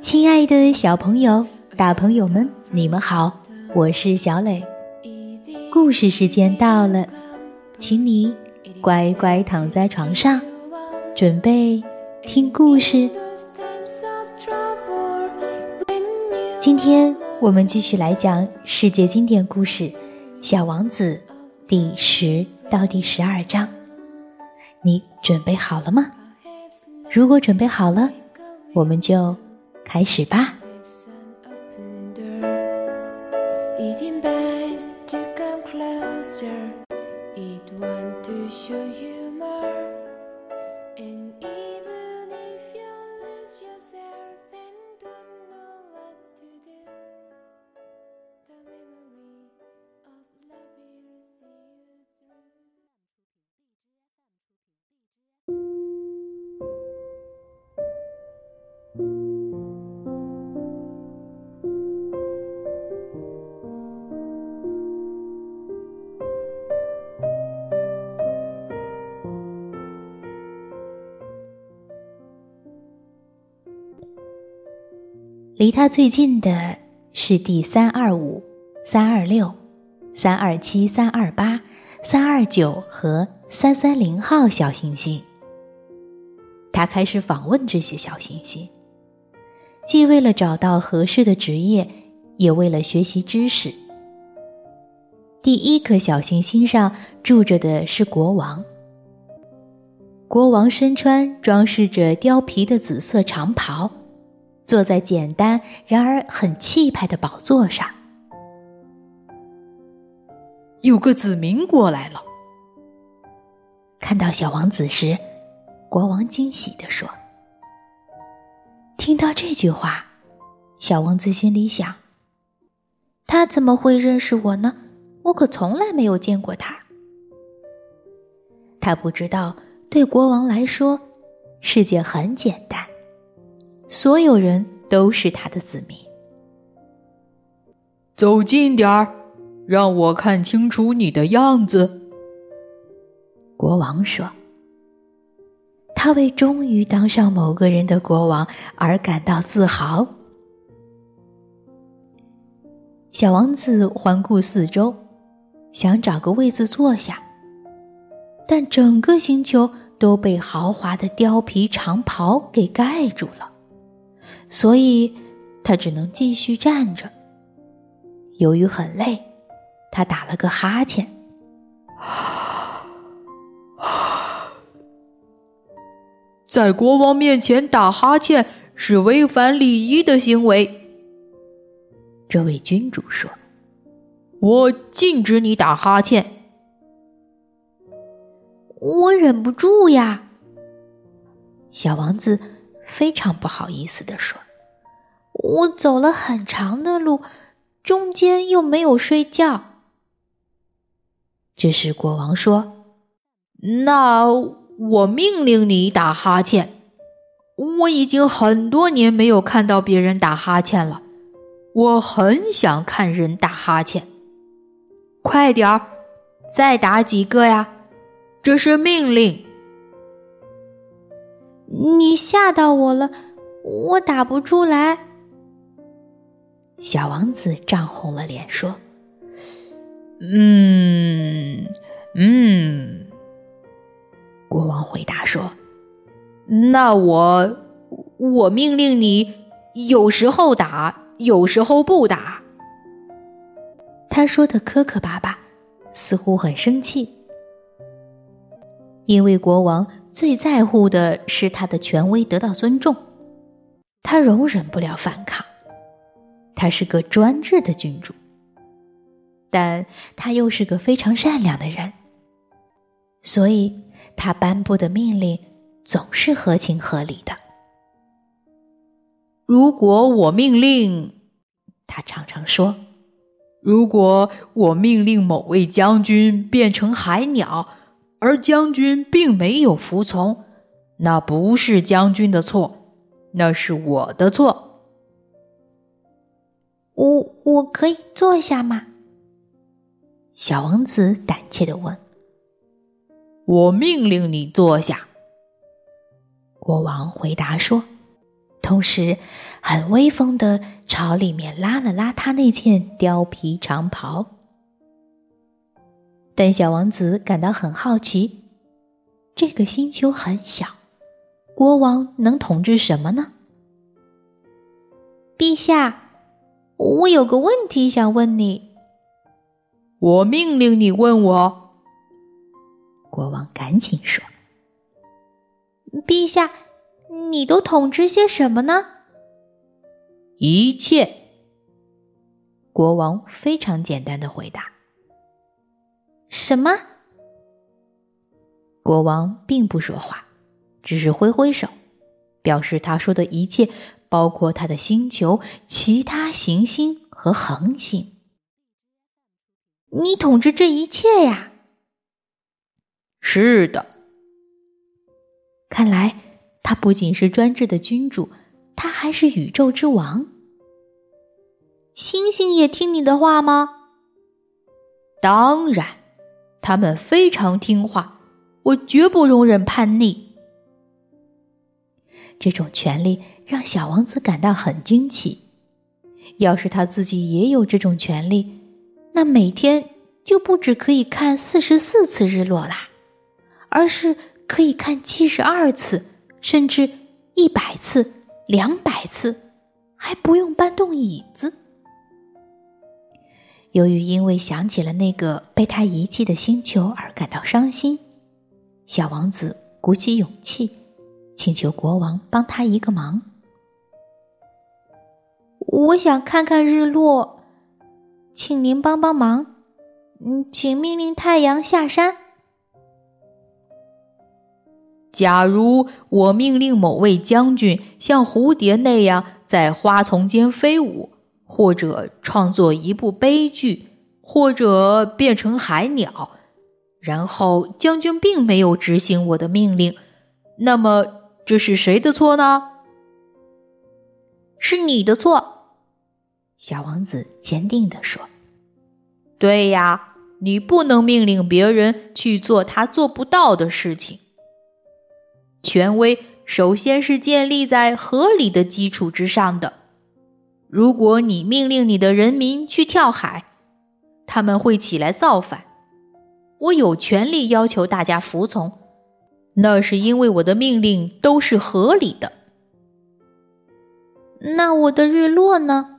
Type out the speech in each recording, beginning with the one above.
亲爱的小朋友、大朋友们，你们好，我是小磊。故事时间到了，请你乖乖躺在床上，准备听故事。今天我们继续来讲世界经典故事《小王子》第十到第十二章。你准备好了吗？如果准备好了，我们就开始吧。离他最近的是第三二五、三二六、三二七、三二八、三二九和三三零号小行星。他开始访问这些小行星，既为了找到合适的职业，也为了学习知识。第一颗小行星上住着的是国王。国王身穿装饰着貂皮的紫色长袍。坐在简单然而很气派的宝座上，有个子民过来了。看到小王子时，国王惊喜地说：“听到这句话，小王子心里想：他怎么会认识我呢？我可从来没有见过他。他不知道，对国王来说，世界很简单。”所有人都是他的子民。走近点儿，让我看清楚你的样子。”国王说。他为终于当上某个人的国王而感到自豪。小王子环顾四周，想找个位子坐下，但整个星球都被豪华的貂皮长袍给盖住了。所以，他只能继续站着。由于很累，他打了个哈欠。在国王面前打哈欠是违反礼仪的行为。这位君主说：“我禁止你打哈欠。”我忍不住呀，小王子。非常不好意思的说：“我走了很长的路，中间又没有睡觉。”这时国王说：“那我命令你打哈欠。我已经很多年没有看到别人打哈欠了，我很想看人打哈欠。快点儿，再打几个呀！这是命令。”你吓到我了，我打不出来。小王子涨红了脸说：“嗯嗯。”国王回答说：“那我我命令你，有时候打，有时候不打。”他说的磕磕巴巴，似乎很生气，因为国王。最在乎的是他的权威得到尊重，他容忍不了反抗。他是个专制的君主，但他又是个非常善良的人，所以他颁布的命令总是合情合理的。如果我命令，他常常说：“如果我命令某位将军变成海鸟。”而将军并没有服从，那不是将军的错，那是我的错。我我可以坐下吗？小王子胆怯的问。我命令你坐下。国王回答说，同时很威风的朝里面拉了拉他那件貂皮长袍。但小王子感到很好奇，这个星球很小，国王能统治什么呢？陛下，我有个问题想问你。我命令你问我。国王赶紧说：“陛下，你都统治些什么呢？”一切。国王非常简单的回答。什么？国王并不说话，只是挥挥手，表示他说的一切包括他的星球、其他行星和恒星。你统治这一切呀？是的。看来他不仅是专制的君主，他还是宇宙之王。星星也听你的话吗？当然。他们非常听话，我绝不容忍叛逆。这种权利让小王子感到很惊奇。要是他自己也有这种权利，那每天就不止可以看四十四次日落啦，而是可以看七十二次，甚至一百次、两百次，还不用搬动椅子。由于因为想起了那个被他遗弃的星球而感到伤心，小王子鼓起勇气，请求国王帮他一个忙。我想看看日落，请您帮帮忙。嗯，请命令太阳下山。假如我命令某位将军像蝴蝶那样在花丛间飞舞。或者创作一部悲剧，或者变成海鸟，然后将军并没有执行我的命令，那么这是谁的错呢？是你的错，小王子坚定地说。对呀，你不能命令别人去做他做不到的事情。权威首先是建立在合理的基础之上的。如果你命令你的人民去跳海，他们会起来造反。我有权利要求大家服从，那是因为我的命令都是合理的。那我的日落呢？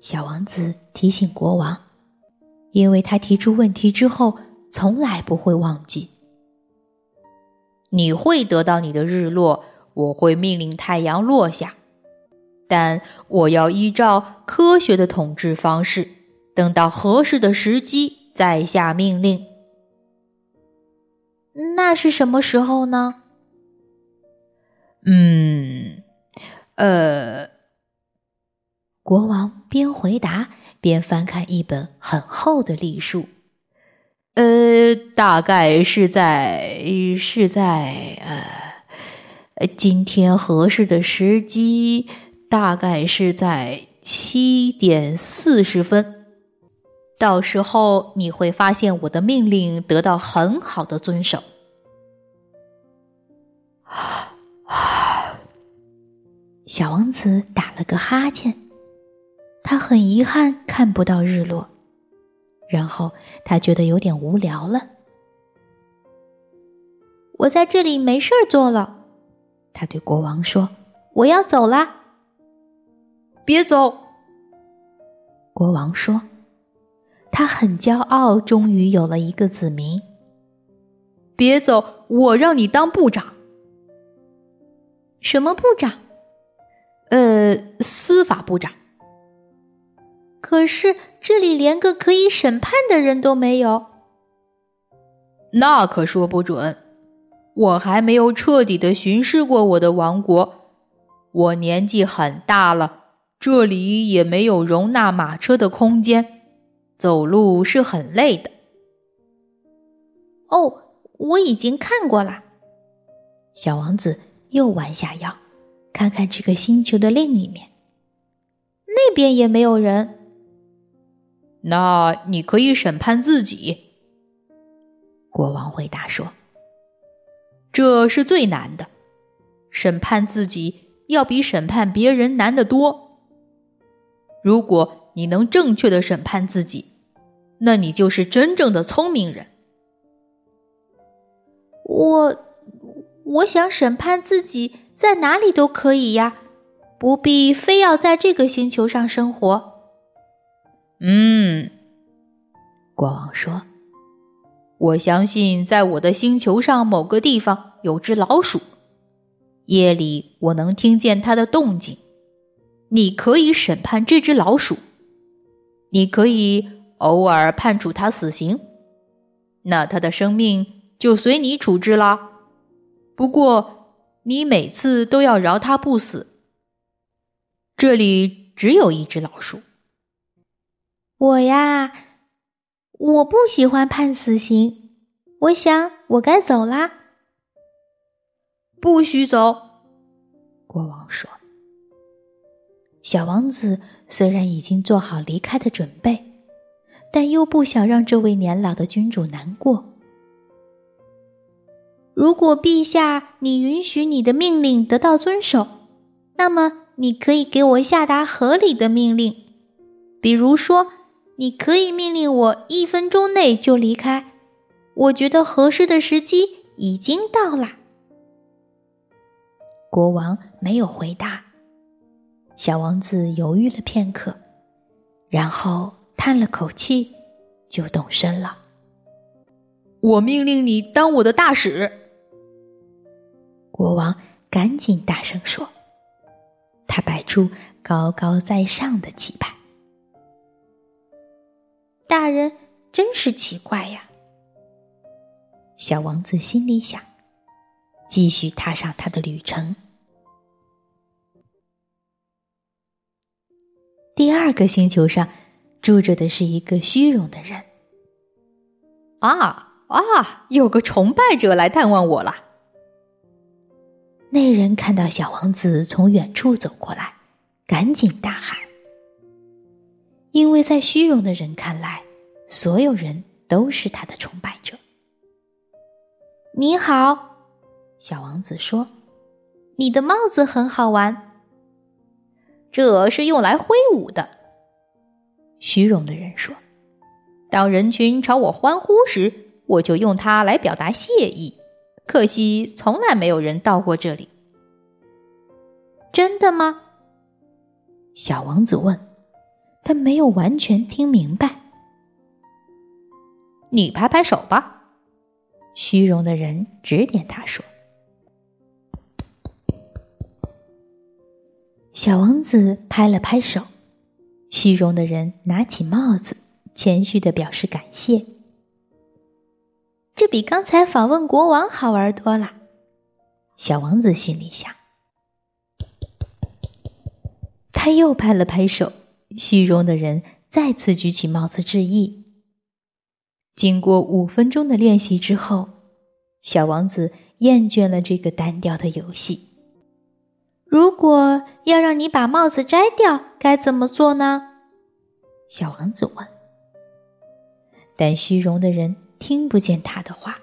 小王子提醒国王，因为他提出问题之后从来不会忘记。你会得到你的日落，我会命令太阳落下。但我要依照科学的统治方式，等到合适的时机再下命令。那是什么时候呢？嗯，呃，国王边回答边翻看一本很厚的历书。呃，大概是在是在呃，今天合适的时机。大概是在七点四十分，到时候你会发现我的命令得到很好的遵守。小王子打了个哈欠，他很遗憾看不到日落，然后他觉得有点无聊了。我在这里没事儿做了，他对国王说：“我要走啦。”别走，国王说：“他很骄傲，终于有了一个子民。”别走，我让你当部长。什么部长？呃，司法部长。可是这里连个可以审判的人都没有。那可说不准，我还没有彻底的巡视过我的王国。我年纪很大了。这里也没有容纳马车的空间，走路是很累的。哦，我已经看过了。小王子又弯下腰，看看这个星球的另一面，那边也没有人。那你可以审判自己。国王回答说：“这是最难的。审判自己要比审判别人难得多。如果你能正确的审判自己，那你就是真正的聪明人。我，我想审判自己，在哪里都可以呀，不必非要在这个星球上生活。嗯，国王说：“我相信，在我的星球上某个地方有只老鼠，夜里我能听见它的动静。你可以审判这只老鼠，你可以偶尔判处它死刑，那它的生命。”就随你处置啦，不过你每次都要饶他不死。这里只有一只老鼠。我呀，我不喜欢判死刑，我想我该走啦。不许走，国王说。小王子虽然已经做好离开的准备，但又不想让这位年老的君主难过。如果陛下你允许你的命令得到遵守，那么你可以给我下达合理的命令，比如说，你可以命令我一分钟内就离开。我觉得合适的时机已经到了。国王没有回答，小王子犹豫了片刻，然后叹了口气，就动身了。我命令你当我的大使。国王赶紧大声说：“他摆出高高在上的气派。”大人真是奇怪呀！小王子心里想，继续踏上他的旅程。第二个星球上住着的是一个虚荣的人。啊啊！有个崇拜者来探望我了。那人看到小王子从远处走过来，赶紧大喊：“因为在虚荣的人看来，所有人都是他的崇拜者。”你好，小王子说：“你的帽子很好玩。”这是用来挥舞的。虚荣的人说：“当人群朝我欢呼时，我就用它来表达谢意。”可惜，从来没有人到过这里。真的吗？小王子问。他没有完全听明白。你拍拍手吧。虚荣的人指点他说。小王子拍了拍手。虚荣的人拿起帽子，谦虚的表示感谢。这比刚才访问国王好玩多了，小王子心里想。他又拍了拍手，虚荣的人再次举起帽子致意。经过五分钟的练习之后，小王子厌倦了这个单调的游戏。如果要让你把帽子摘掉，该怎么做呢？小王子问。但虚荣的人。听不见他的话，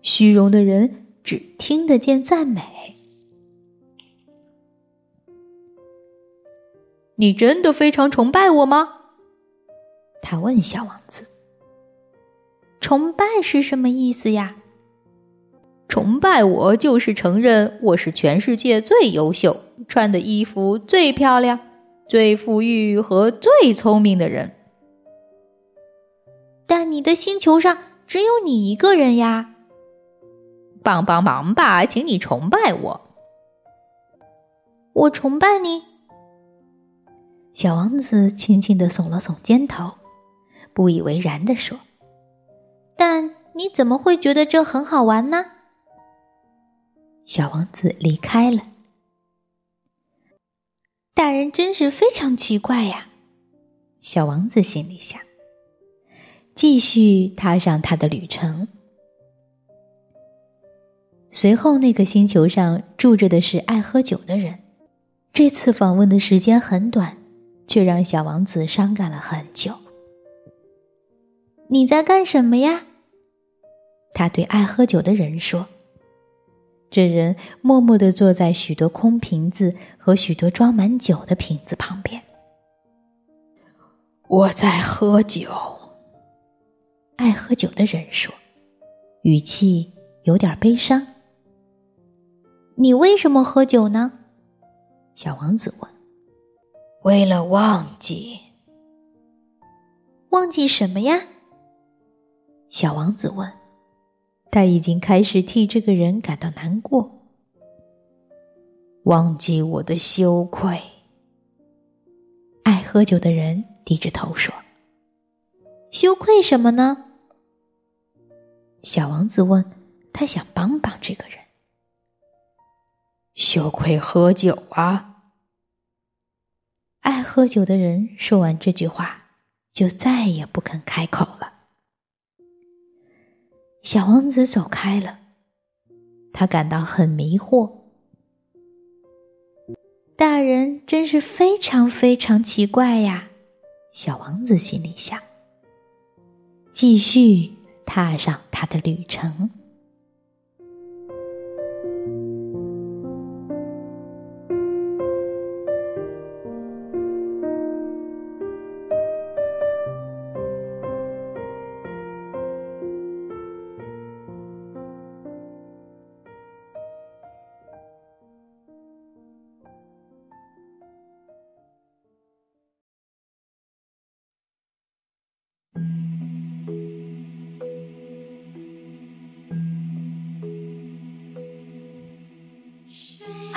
虚荣的人只听得见赞美。你真的非常崇拜我吗？他问小王子。崇拜是什么意思呀？崇拜我就是承认我是全世界最优秀、穿的衣服最漂亮、最富裕和最聪明的人。但你的星球上只有你一个人呀！帮帮忙吧，请你崇拜我。我崇拜你。小王子轻轻的耸了耸肩头，不以为然的说：“但你怎么会觉得这很好玩呢？”小王子离开了。大人真是非常奇怪呀！小王子心里想。继续踏上他的旅程。随后，那个星球上住着的是爱喝酒的人。这次访问的时间很短，却让小王子伤感了很久。你在干什么呀？他对爱喝酒的人说：“这人默默地坐在许多空瓶子和许多装满酒的瓶子旁边。我在喝酒。爱喝酒的人说，语气有点悲伤。你为什么喝酒呢？小王子问。为了忘记。忘记什么呀？小王子问。他已经开始替这个人感到难过。忘记我的羞愧。爱喝酒的人低着头说：“羞愧什么呢？”小王子问。他想帮帮这个人。羞愧喝酒啊！爱喝酒的人说完这句话，就再也不肯开口了。小王子走开了，他感到很迷惑。大人真是非常非常奇怪呀，小王子心里想。继续踏上他的旅程。